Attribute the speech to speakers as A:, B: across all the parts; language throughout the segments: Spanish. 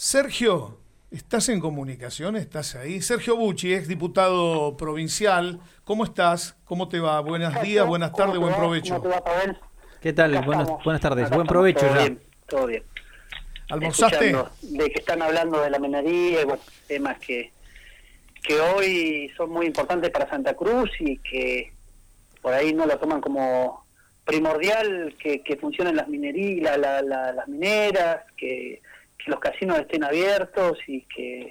A: Sergio, ¿estás en comunicación? ¿Estás ahí? Sergio Bucci, ex diputado provincial. ¿Cómo estás? ¿Cómo te va? Buenos días, buenas tardes, buen provecho.
B: ¿Cómo te va, Pavel?
C: ¿Qué tal? Buenas, buenas tardes. Buen provecho
B: todo
C: ya.
B: Bien, todo bien.
A: ¿Almorzaste?
B: Escuchando De que están hablando de la minería y bueno, temas que, que hoy son muy importantes para Santa Cruz y que por ahí no lo toman como primordial que, que funcionen las minerías, la- la- la- las mineras, que, que los casinos estén abiertos y que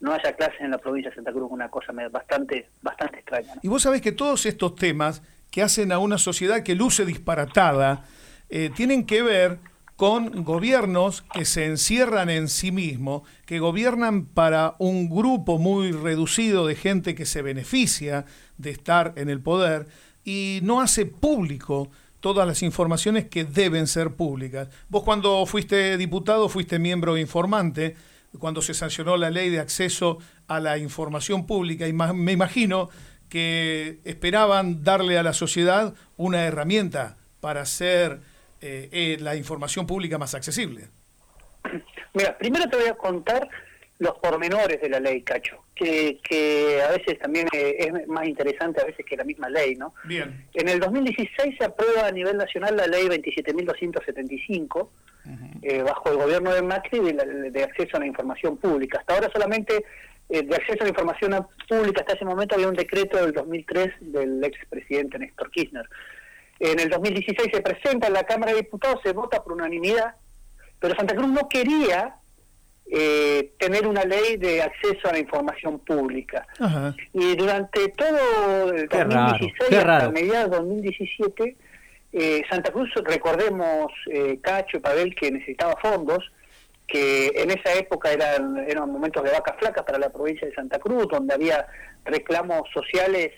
B: no haya clases en la provincia de Santa Cruz, una cosa bastante bastante extraña.
A: Y vos sabés que todos estos temas que hacen a una sociedad que luce disparatada eh, tienen que ver con gobiernos que se encierran en sí mismos, que gobiernan para un grupo muy reducido de gente que se beneficia de estar en el poder y no hace público todas las informaciones que deben ser públicas. Vos cuando fuiste diputado fuiste miembro informante, cuando se sancionó la ley de acceso a la información pública y me imagino que esperaban darle a la sociedad una herramienta para hacer eh, eh, la información pública más accesible.
B: Mira, primero te voy a contar los pormenores de la ley, Cacho, que, que a veces también eh, es más interesante a veces que la misma ley, ¿no?
A: Bien.
B: En el 2016 se aprueba a nivel nacional la ley 27.275, eh, bajo el gobierno de Macri, de, la- de acceso a la información pública. Hasta ahora solamente eh, de acceso a la información pública, hasta ese momento había un decreto del 2003 del expresidente Néstor Kirchner. En el 2016 se presenta en la Cámara de Diputados, se vota por unanimidad, pero Santa Cruz no quería eh, tener una ley de acceso a la información pública.
A: Ajá.
B: Y durante todo el
C: Qué raro,
B: 2016
C: qué
B: hasta mediados del 2017, eh, Santa Cruz, recordemos, eh, Cacho y Pavel, que necesitaba fondos, que en esa época eran, eran momentos de vacas flacas para la provincia de Santa Cruz, donde había reclamos sociales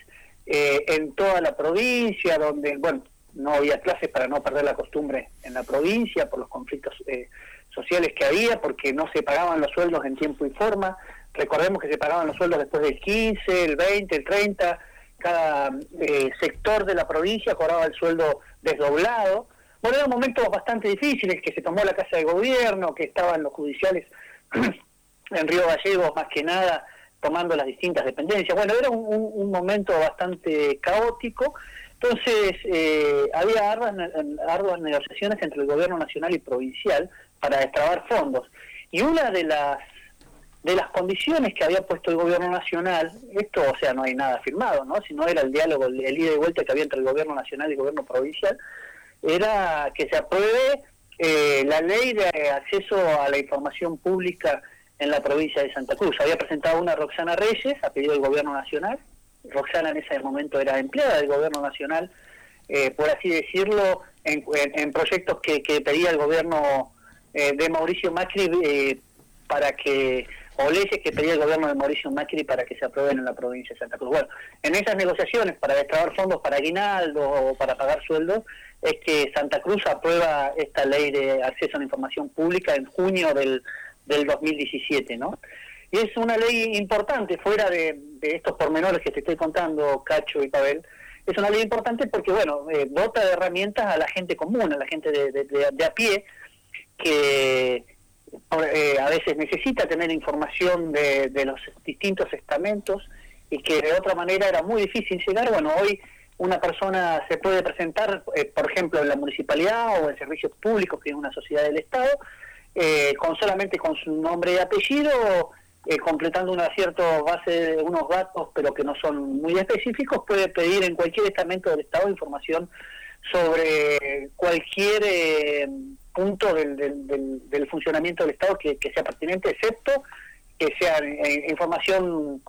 B: eh, en toda la provincia, donde, bueno, no había clases para no perder la costumbre en la provincia por los conflictos eh, sociales que había, porque no se pagaban los sueldos en tiempo y forma. Recordemos que se pagaban los sueldos después del 15, el 20, el 30, cada eh, sector de la provincia cobraba el sueldo desdoblado. Bueno, eran momentos bastante difíciles, que se tomó la Casa de Gobierno, que estaban los judiciales en Río Gallegos, más que nada, tomando las distintas dependencias. Bueno, era un, momento bastante caótico. Entonces, eh, había arduas, arduas negociaciones entre el gobierno nacional y provincial para destrabar fondos. Y una de las de las condiciones que había puesto el gobierno nacional, esto, o sea, no hay nada firmado, ¿no? Sino era el diálogo, el, ida y vuelta que había entre el gobierno nacional y el gobierno provincial, era que se apruebe eh, la ley de acceso a la información pública en la provincia de Santa Cruz. Había presentado una Roxana Reyes a pedido del gobierno nacional. Roxana en ese momento era empleada del gobierno nacional, eh, por así decirlo, en, en- en proyectos que, que pedía el gobierno eh, de Mauricio Macri eh, para que, o leyes que pedía el gobierno de Mauricio Macri para que se aprueben en la provincia de Santa Cruz. Bueno, en esas negociaciones para destrabar fondos para aguinaldo o para pagar sueldos, es que Santa Cruz aprueba esta ley de acceso a la información pública en junio del, del 2017, ¿no? Y es una ley importante, fuera de, de estos pormenores que te estoy contando, Cacho y Pavel, es una ley importante porque, bueno, eh, de herramientas a la gente común, a la gente de, de- de- de a pie, que eh, a veces necesita tener información de, de los distintos estamentos y que de otra manera era muy difícil llegar. Bueno, hoy una persona se puede presentar, eh, por ejemplo, en la municipalidad o en servicios públicos, que es una sociedad del Estado, eh, con solamente con su nombre y apellido, eh, completando una cierta base de unos datos, pero que no son muy específicos, puede pedir en cualquier estamento del Estado información sobre cualquier punto del, del- del- del funcionamiento del Estado que, que sea pertinente, excepto que sea eh, información,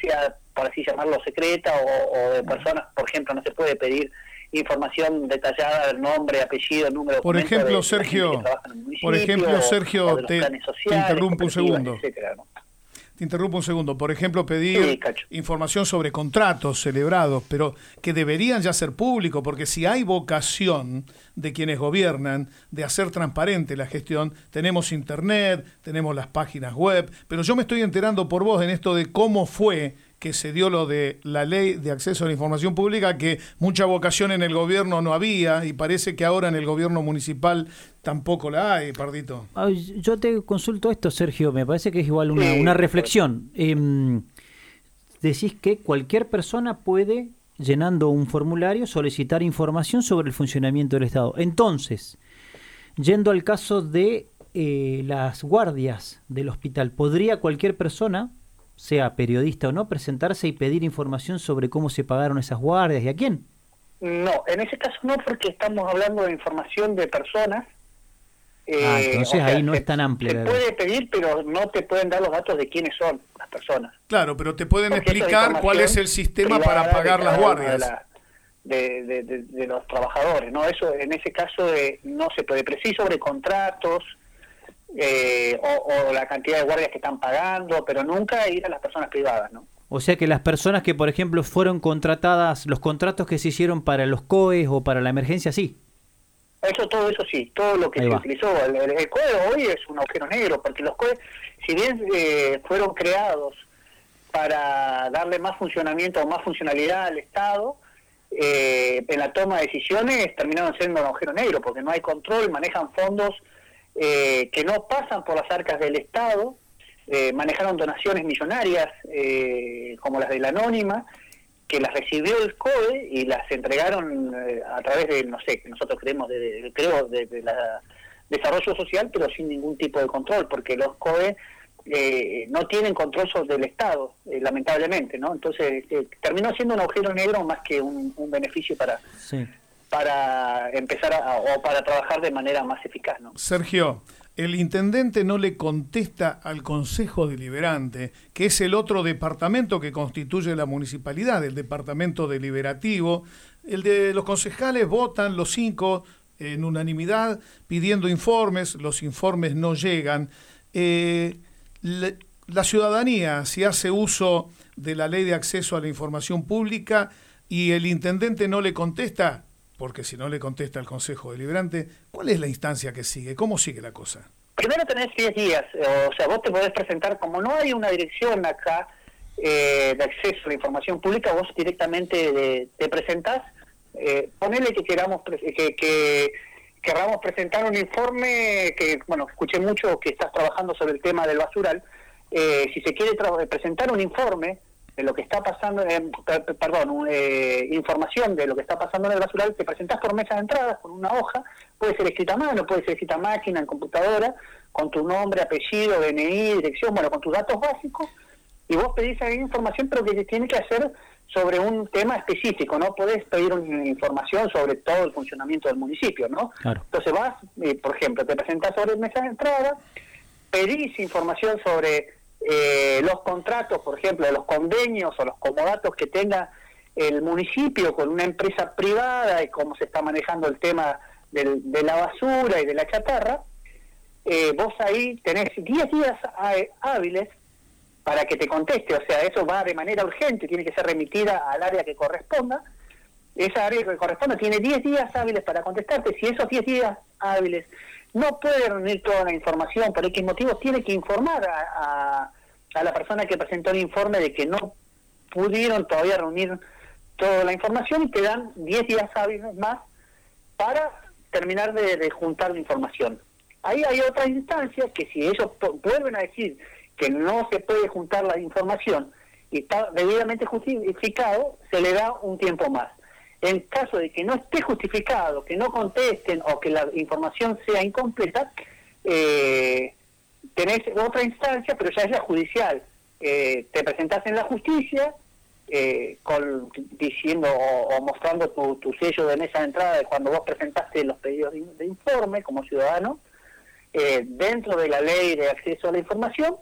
B: sea por así llamarlo, secreta o, o de personas, por ejemplo, no se puede pedir información detallada del nombre, apellido, número de
A: Por ejemplo,
B: de
A: Sergio,
B: municipio,
A: por ejemplo, Sergio,
B: de
A: te- interrumpo un segundo.
B: etcétera, ¿no?
A: Te interrumpo un segundo. Por ejemplo, pedir
B: Sí,
A: información sobre contratos celebrados, pero que deberían ya ser públicos, porque si hay vocación de quienes gobiernan de hacer transparente la gestión, tenemos internet, tenemos las páginas web, pero yo me estoy enterando por vos en esto de cómo fue que se dio lo de la ley de acceso a la información pública, que mucha vocación en el gobierno no había y parece que ahora en el gobierno municipal tampoco la hay, Pardito.
C: Yo te consulto esto, Sergio, me parece que es igual una, una reflexión. Em, decís que cualquier persona puede, llenando un formulario, solicitar información sobre el funcionamiento del Estado. Entonces, yendo al caso de eh, las guardias del hospital, ¿podría cualquier persona sea periodista o no, presentarse y pedir información sobre cómo se pagaron esas guardias y a quién?
B: No, en ese caso no, porque estamos hablando de información de personas.
C: ah, eh, entonces ahí no es tan amplia.
B: Se puede pedir, pero no te pueden dar los datos de quiénes son las personas.
A: Claro, pero te pueden explicar cuál es el sistema para pagar las guardias.
B: De, de, los trabajadores, ¿no? Eso en ese caso eh, no se puede. Pero sí sobre contratos, eh, o, la cantidad de guardias que están pagando, pero nunca ir a las personas privadas, ¿no?
C: O sea que las personas que, por ejemplo, fueron contratadas, los contratos que se hicieron para los COEs o para la emergencia, sí.
B: Eso, todo eso sí, todo lo que se utilizó. El, COE hoy es un agujero negro, porque los COE, si bien eh, fueron creados para darle más funcionamiento o más funcionalidad al Estado, eh, en la toma de decisiones terminaron siendo un agujero negro, porque no hay control, manejan fondos eh, que no pasan por las arcas del Estado, eh, manejaron donaciones millonarias eh, como las de la Anónima, que las recibió el COE y las entregaron a través de, no sé, que nosotros creemos, de, creo, de, la desarrollo social, pero sin ningún tipo de control, porque los COE no tienen control sobre el Estado, lamentablemente, ¿no? Entonces terminó siendo un agujero negro más que un, beneficio para, para empezar a, o para trabajar de manera más eficaz. ¿no?
A: Sergio, el intendente no le contesta al Consejo Deliberante, que es el otro departamento que constituye la municipalidad, el departamento deliberativo. El de los concejales votan los cinco en unanimidad pidiendo informes, los informes no llegan. Eh, la ciudadanía, si hace uso de la ley de acceso a la información pública y el intendente no le contesta, porque si no le contesta el Consejo Deliberante, ¿cuál es la instancia que sigue? ¿Cómo sigue la cosa?
B: Primero tenés 10 días, o sea, vos te podés presentar, como no hay una dirección acá eh, de acceso a la información pública, vos directamente te presentás, eh, ponele que queramos que, que presentar un informe que, bueno, escuché mucho que estás trabajando sobre el tema del basural, eh, si se quiere presentar un informe de lo que está pasando, eh, perdón, eh, información de lo que está pasando en el basural, te presentás por mesa de entrada con una hoja, puede ser escrita a mano, puede ser escrita a máquina, en computadora, con tu nombre, apellido, DNI, dirección, bueno, con tus datos básicos, y vos pedís ahí información, pero que tiene que hacer sobre un tema específico, no podés pedir una información sobre todo el funcionamiento del municipio, ¿no? Entonces vas, eh, por ejemplo, te presentás sobre mesa de entrada, pedís información sobre eh, los contratos, por ejemplo, los convenios o los comodatos que tenga el municipio con una empresa privada y cómo se está manejando el tema de la basura y de la chatarra, eh, vos ahí tenés 10 días hábiles para que te conteste, o sea, eso va de manera urgente, tiene que ser remitida al área que corresponda. Esa área que corresponda tiene 10 días hábiles para contestarte. Si esos 10 días hábiles no puede reunir toda la información, por X motivos, tiene que informar a, la persona que presentó el informe de que no pudieron todavía reunir toda la información y te dan 10 días hábiles más para terminar de, juntar la información. Ahí hay otra instancia que si ellos vuelven a decir que no se puede juntar la información y está debidamente justificado, se le da un tiempo más. En caso de que no esté justificado, que no contesten o que la información sea incompleta, eh, tenés otra instancia, pero ya es la judicial. Eh, te presentás en la justicia eh, con, diciendo o, mostrando tu, sello de mesa de entrada de cuando vos presentaste los pedidos de, informe como ciudadano, dentro de la ley de acceso a la información,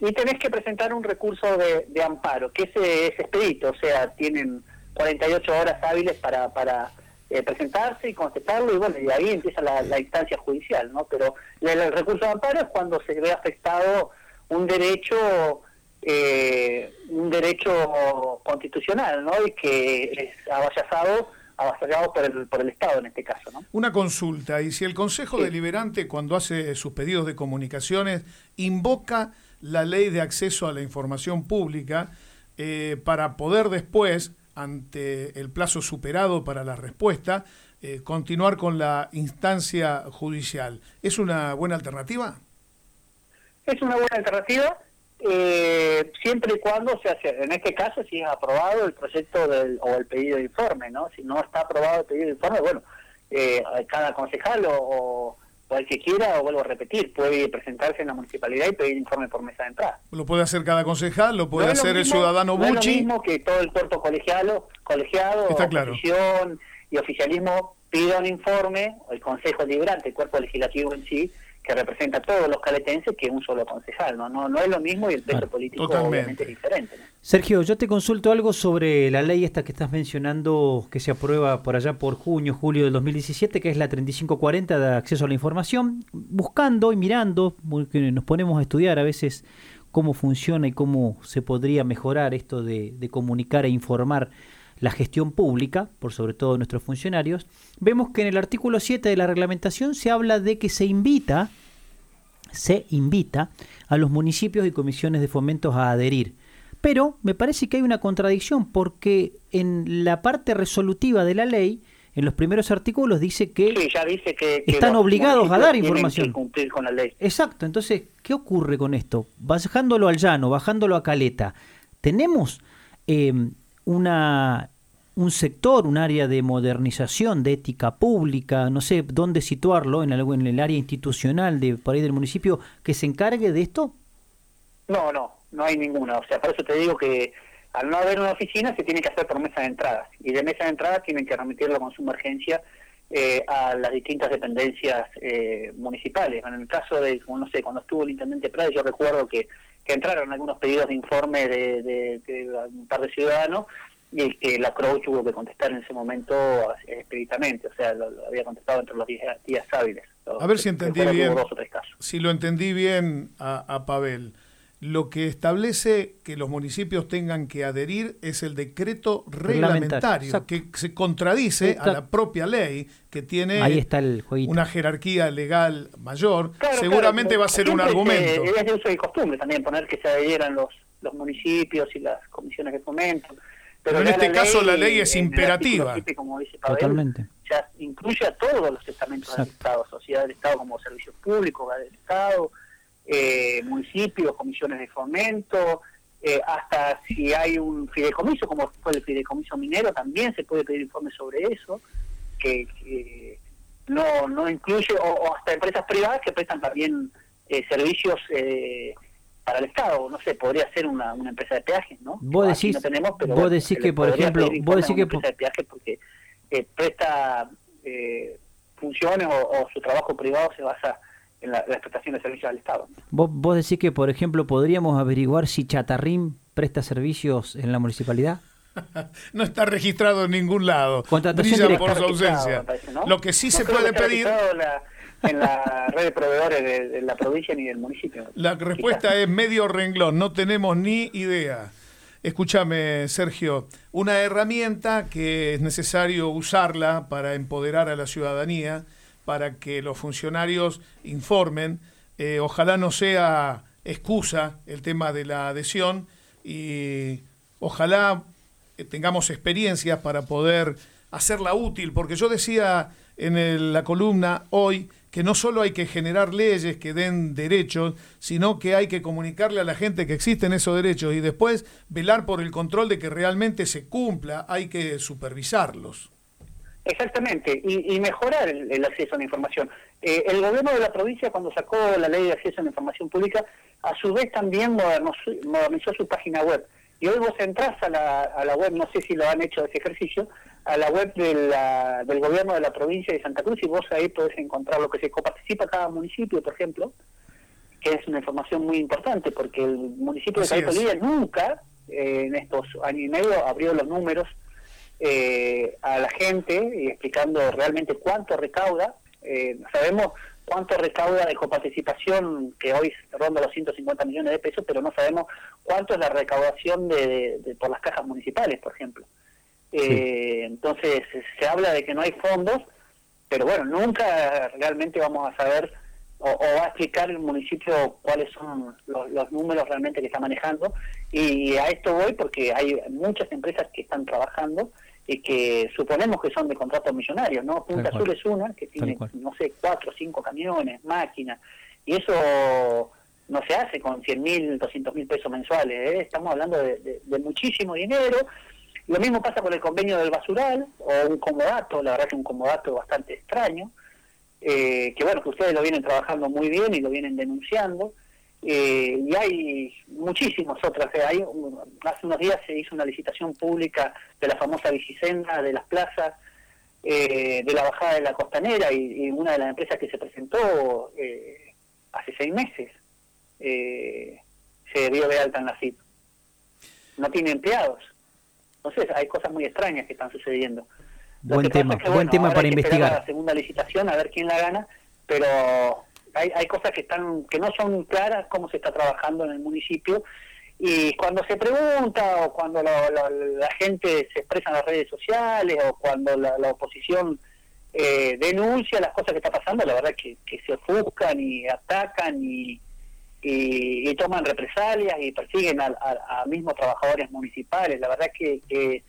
B: y tenés que presentar un recurso de, amparo, que ese es expedito, o sea, tienen 48 horas hábiles para, para eh, presentarse y contestarlo y bueno, y ahí empieza la, instancia judicial, ¿no? Pero el, recurso de amparo es cuando se ve afectado un derecho eh, un derecho constitucional, ¿no? Y que es avallazado avasallado por el, por el Estado en este caso. ¿no?
A: Una consulta, y si el Consejo Deliberante cuando hace sus pedidos de comunicaciones invoca la ley de acceso a la información pública, eh, para poder después, ante el plazo superado para la respuesta, eh, continuar con la instancia judicial. ¿Es una buena alternativa?
B: Es una buena alternativa eh, siempre y cuando se hace, en este caso, si es aprobado el proyecto del, o el pedido de informe, ¿no? Si no está aprobado el pedido de informe, bueno, eh, cada concejal o, el que quiera, o vuelvo a repetir, puede presentarse en la municipalidad y pedir informe por mesa de entrada.
A: Lo puede hacer cada concejal, lo puede hacer el ciudadano.
B: No es lo mismo que todo el cuerpo colegiado, colegiado
A: Está claro.
B: y oficialismo pida un informe, o el Consejo Librante, el cuerpo legislativo en sí, que representa a todos los caletenses que un solo concejal, ¿no? No, no es lo mismo y el peso político obviamente es diferente.
C: Sergio, yo te consulto algo sobre la ley esta que estás mencionando que se aprueba por allá por junio, julio del 2017, que es la 3540 de acceso a la información, buscando y mirando, porque nos ponemos a estudiar a veces cómo funciona y cómo se podría mejorar esto de, de comunicar e informar la gestión pública, por sobre todo nuestros funcionarios, vemos que en el artículo 7 de la reglamentación se habla de que se invita, se invita a los municipios y comisiones de fomentos a adherir. Pero me parece que hay una contradicción porque en la parte resolutiva de la ley, en los primeros artículos dice que,
B: dice que,
C: están obligados a dar información.
B: cumplir con la ley.
C: Exacto, entonces, ¿qué ocurre con esto? Bajándolo al llano, bajándolo a caleta, tenemos eh, una, un sector, un área de modernización, de ética pública, no sé dónde situarlo, en, algo, en el área institucional de por ahí del municipio, que se encargue de esto?
B: No, no, no hay ninguna. O sea, por eso te digo que al no haber una oficina se tiene que hacer por mesa de entradas. Y de mesa de entradas tienen que remitirlo con su emergencia eh, a las distintas dependencias eh, municipales. En el caso de, no sé, cuando estuvo el intendente Prades, yo recuerdo que que entraron algunos pedidos de informe de, un par de ciudadanos y que la CROU tuvo que contestar en ese momento expeditamente, o sea, lo, había contestado entre los días, hábiles.
A: A ver si entendí bien, si lo entendí bien a, a Pavel. Lo que establece que los municipios tengan que adherir es el decreto reglamentario, que se contradice a la propia ley, que tiene una jerarquía legal mayor. Seguramente va a ser un argumento.
B: Es de uso y costumbre también poner que se adhieran los, los municipios y las comisiones de fomento.
A: Pero, en este caso la ley es imperativa.
B: como dice Totalmente. Ya incluye a todos los estamentos del Estado, sociedad del Estado como servicios públicos del Estado, eh, municipios, comisiones de fomento, eh, hasta si hay un fideicomiso, como fue el fideicomiso minero, también se puede pedir informes sobre eso, que, no, no incluye, o, hasta empresas privadas que prestan también eh, servicios eh, para el Estado, no sé, podría ser una, una empresa de peajes, ¿no?
C: Vos decís, vos decís que, por ejemplo, vos decís que...
B: Empresa de peajes porque presta funciones o su trabajo privado se basa en la, explotación de servicios al Estado.
C: ¿Vos, ¿Vos decís que, por ejemplo, podríamos averiguar si Chatarrín presta servicios en la municipalidad?
A: no está registrado en ningún lado. Brilla por su ausencia. Lo que sí se puede pedir...
B: en la red de proveedores de, la provincia ni del municipio.
A: La respuesta es medio renglón, no tenemos ni idea. Escúchame, Sergio, una herramienta que es necesario usarla para empoderar a la ciudadanía para que los funcionarios informen. Eh, ojalá no sea excusa el tema de la adhesión y ojalá eh, tengamos experiencias para poder hacerla útil, porque yo decía en la columna hoy que no solo hay que generar leyes que den derechos, sino que hay que comunicarle a la gente que existen esos derechos y después velar por el control de que realmente se cumpla, hay que supervisarlos.
B: Exactamente, y, mejorar el, acceso a la información. Eh, el gobierno de la provincia, cuando sacó la ley de acceso a la información pública, a su vez también modernizó, su página web. Y hoy vos entrás a la, a la web, no sé si lo han hecho ese ejercicio, a la web del gobierno de la provincia de Santa Cruz y vos ahí podés encontrar lo que se coparticipa cada municipio, por ejemplo, que es una información muy importante porque el municipio de Calipolía nunca eh, en estos años y medio abrió los números eh, a la gente y explicando realmente cuánto recauda. Eh, sabemos cuánto recauda de coparticipación, que hoy ronda los 150 millones de pesos, pero no sabemos cuánto es la recaudación de, por las cajas municipales, por ejemplo. Eh, entonces se habla de que no hay fondos, pero bueno, nunca realmente vamos a saber o, va a explicar el municipio cuáles son los, números realmente que está manejando. Y a esto voy porque hay muchas empresas que están trabajando y que suponemos que son de contratos millonarios, ¿no? Punta Azul es una que tiene, no sé, cuatro o cinco camiones, máquinas, y eso no se hace con 100 mil, 200 mil pesos mensuales, ¿eh? estamos hablando de, muchísimo dinero. Lo mismo pasa con el convenio del basural o un comodato, la verdad que un comodato bastante extraño, eh, que bueno, que ustedes lo vienen trabajando muy bien y lo vienen denunciando. Eh, y hay muchísimas otras. Hay, hace unos días se hizo una licitación pública de la famosa bicicenda de las plazas, de la bajada de la costanera, y, una de las empresas que se presentó hace seis meses eh, se dio de alta en la CIP. No tiene empleados. Entonces hay cosas muy extrañas que están sucediendo.
C: buen tema, buen tema para investigar.
B: La segunda licitación a ver quién la gana, pero hay, hay cosas que están que no son claras cómo se está trabajando en el municipio y cuando se pregunta o cuando la, gente se expresa en las redes sociales o cuando la, oposición eh, denuncia las cosas que está pasando, la verdad que, que se ofuscan y atacan y, y, toman represalias y persiguen a, mismos trabajadores municipales. La verdad que, que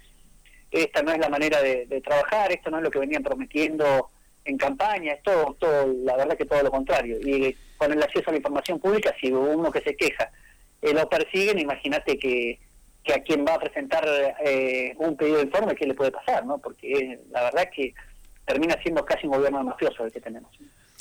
B: esta no es la manera de, trabajar, esto no es lo que venían prometiendo en campaña, es todo, todo, la verdad que todo lo contrario. Y con el acceso a la información pública, si uno que se queja eh, lo persiguen, imagínate que, que a quien va a presentar eh, un pedido de informe, ¿qué le puede pasar? no Porque la verdad que termina siendo casi un gobierno mafioso el que tenemos.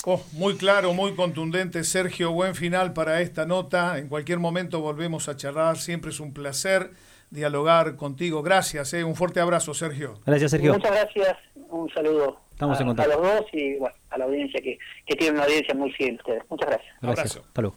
A: Oh, muy claro, muy contundente, Sergio. Buen final para esta nota. En cualquier momento volvemos a charlar. Siempre es un placer dialogar contigo. Gracias, eh. un fuerte abrazo, Sergio.
C: Gracias, Sergio.
B: Muchas gracias. Un saludo
C: Estamos
B: a,
C: en contacto.
B: a los dos y bueno, a la audiencia que, que tiene una audiencia muy fiel ustedes. Muchas gracias.
C: Gracias. Abrazo. Hasta luego.